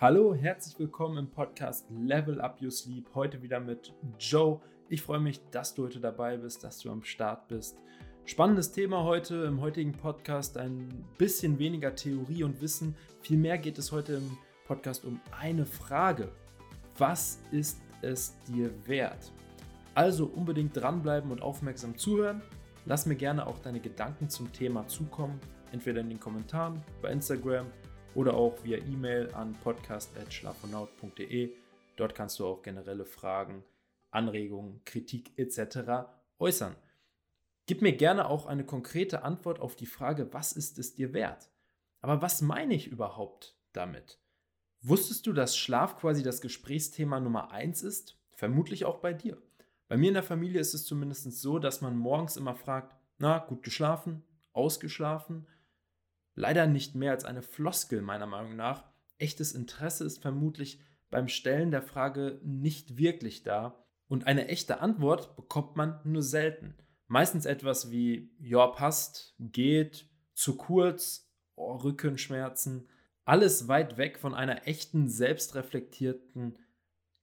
Hallo, herzlich willkommen im Podcast Level Up Your Sleep. Heute wieder mit Joe. Ich freue mich, dass du heute dabei bist, dass du am Start bist. Spannendes Thema heute im heutigen Podcast. Ein bisschen weniger Theorie und Wissen. Vielmehr geht es heute im Podcast um eine Frage. Was ist es dir wert? Also unbedingt dranbleiben und aufmerksam zuhören. Lass mir gerne auch deine Gedanken zum Thema zukommen, entweder in den Kommentaren bei Instagram oder auch via E-Mail an podcast.schlafonaut.de. Dort kannst du auch generelle Fragen, Anregungen, Kritik etc. äußern. Gib mir gerne auch eine konkrete Antwort auf die Frage, was ist es dir wert? Aber was meine ich überhaupt damit? Wusstest du, dass Schlaf quasi das Gesprächsthema Nummer 1 ist? Vermutlich auch bei dir. Bei mir in der Familie ist es zumindest so, dass man morgens immer fragt, na, gut geschlafen, ausgeschlafen, leider nicht mehr als eine Floskel meiner Meinung nach. Echtes Interesse ist vermutlich beim Stellen der Frage nicht wirklich da und eine echte Antwort bekommt man nur selten. Meistens etwas wie, ja, passt, geht, zu kurz, oh, Rückenschmerzen, alles weit weg von einer echten, selbstreflektierten,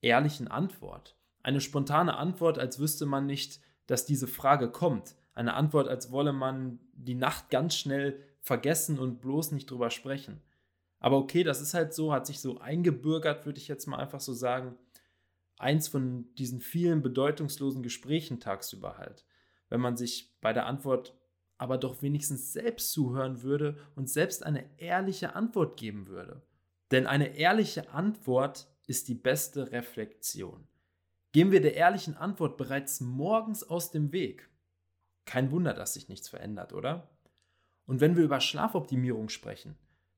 ehrlichen Antwort. Eine spontane Antwort, als wüsste man nicht, dass diese Frage kommt. Eine Antwort, als wolle man die Nacht ganz schnell vergessen und bloß nicht drüber sprechen. Aber okay, das ist halt so, hat sich so eingebürgert, würde ich jetzt mal einfach so sagen. Eins von diesen vielen bedeutungslosen Gesprächen tagsüber halt. Wenn man sich bei der Antwort aber doch wenigstens selbst zuhören würde und selbst eine ehrliche Antwort geben würde. Denn eine ehrliche Antwort ist die beste Reflexion. Gehen wir der ehrlichen Antwort bereits morgens aus dem Weg. Kein Wunder, dass sich nichts verändert, oder? Und wenn wir über Schlafoptimierung sprechen,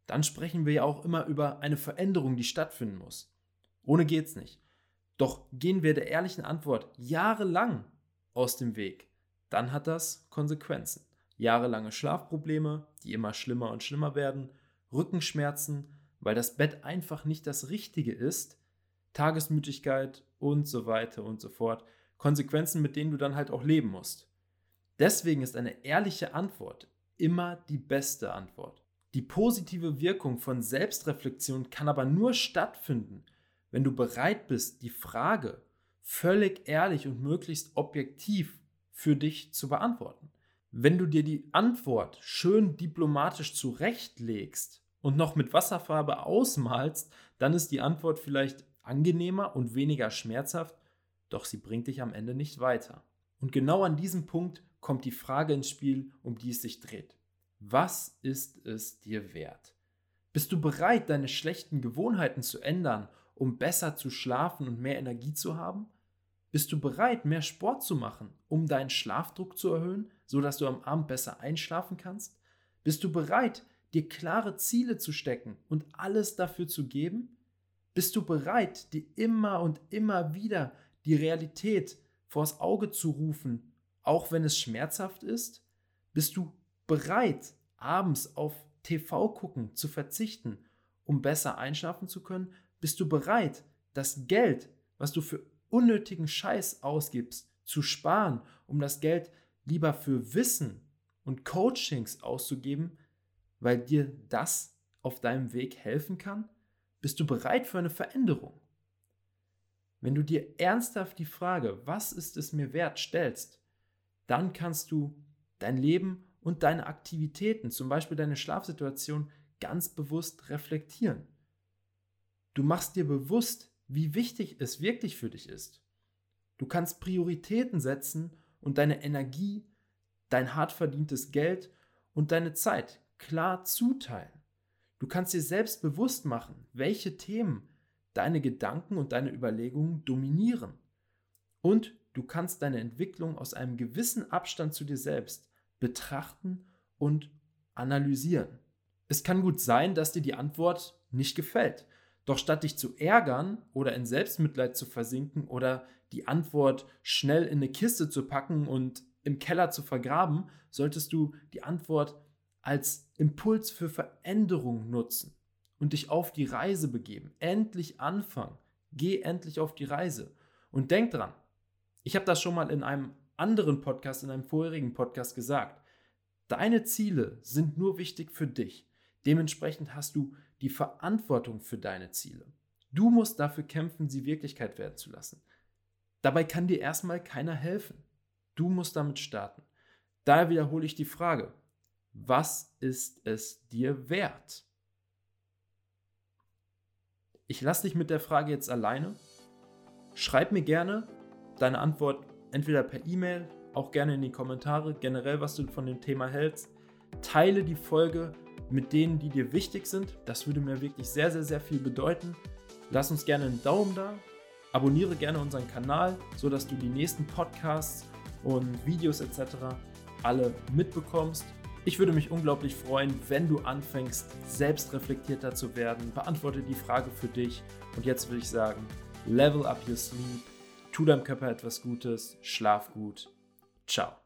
dann sprechen wir ja auch immer über eine Veränderung, die stattfinden muss. Ohne geht's nicht. Doch gehen wir der ehrlichen Antwort jahrelang aus dem Weg, dann hat das Konsequenzen. Jahrelange Schlafprobleme, die immer schlimmer und schlimmer werden, Rückenschmerzen, weil das Bett einfach nicht das Richtige ist, Tagesmüdigkeit und so weiter und so fort. Konsequenzen, mit denen du dann halt auch leben musst. Deswegen ist eine ehrliche Antwort immer die beste Antwort. Die positive Wirkung von Selbstreflexion kann aber nur stattfinden, wenn du bereit bist, die Frage völlig ehrlich und möglichst objektiv für dich zu beantworten. Wenn du dir die Antwort schön diplomatisch zurechtlegst und noch mit Wasserfarbe ausmalst, dann ist die Antwort vielleicht angenehmer und weniger schmerzhaft, doch sie bringt dich am Ende nicht weiter. Und genau an diesem Punkt kommt die Frage ins Spiel, um die es sich dreht. Was ist es dir wert? Bist du bereit, deine schlechten Gewohnheiten zu ändern, um besser zu schlafen und mehr Energie zu haben? Bist du bereit, mehr Sport zu machen, um deinen Schlafdruck zu erhöhen, sodass du am Abend besser einschlafen kannst? Bist du bereit, dir klare Ziele zu stecken und alles dafür zu geben? Bist du bereit, dir immer und immer wieder die Realität vors Auge zu rufen auch wenn es schmerzhaft ist? Bist du bereit, abends auf TV gucken zu verzichten, um besser einschlafen zu können? Bist du bereit, das Geld, was du für unnötigen Scheiß ausgibst, zu sparen, um das Geld lieber für Wissen und Coachings auszugeben, weil dir das auf deinem Weg helfen kann? Bist du bereit für eine Veränderung? Wenn du dir ernsthaft die Frage, was ist es mir wert, stellst, dann kannst du dein Leben und deine Aktivitäten, zum Beispiel deine Schlafsituation, ganz bewusst reflektieren. Du machst dir bewusst, wie wichtig es wirklich für dich ist. Du kannst Prioritäten setzen und deine Energie, dein hart verdientes Geld und deine Zeit klar zuteilen. Du kannst dir selbst bewusst machen, welche Themen deine Gedanken und deine Überlegungen dominieren. Und Du kannst deine Entwicklung aus einem gewissen Abstand zu dir selbst betrachten und analysieren. Es kann gut sein, dass dir die Antwort nicht gefällt. Doch statt dich zu ärgern oder in Selbstmitleid zu versinken oder die Antwort schnell in eine Kiste zu packen und im Keller zu vergraben, solltest du die Antwort als Impuls für Veränderung nutzen und dich auf die Reise begeben. Endlich anfangen. Geh endlich auf die Reise. Und denk dran, ich habe das schon mal in einem anderen Podcast, in einem vorherigen Podcast gesagt. Deine Ziele sind nur wichtig für dich. Dementsprechend hast du die Verantwortung für deine Ziele. Du musst dafür kämpfen, sie Wirklichkeit werden zu lassen. Dabei kann dir erstmal keiner helfen. Du musst damit starten. Daher wiederhole ich die Frage, was ist es dir wert? Ich lasse dich mit der Frage jetzt alleine. Schreib mir gerne deine Antwort entweder per E-Mail, auch gerne in die Kommentare, generell, was du von dem Thema hältst. Teile die Folge mit denen, die dir wichtig sind. Das würde mir wirklich sehr, sehr, sehr viel bedeuten. Lass uns gerne einen Daumen da. Abonniere gerne unseren Kanal, sodass du die nächsten Podcasts und Videos etc. alle mitbekommst. Ich würde mich unglaublich freuen, wenn du anfängst, selbst reflektierter zu werden. Beantworte die Frage für dich. Und jetzt würde ich sagen, level up your sleep, tu deinem Körper etwas Gutes, schlaf gut. Ciao.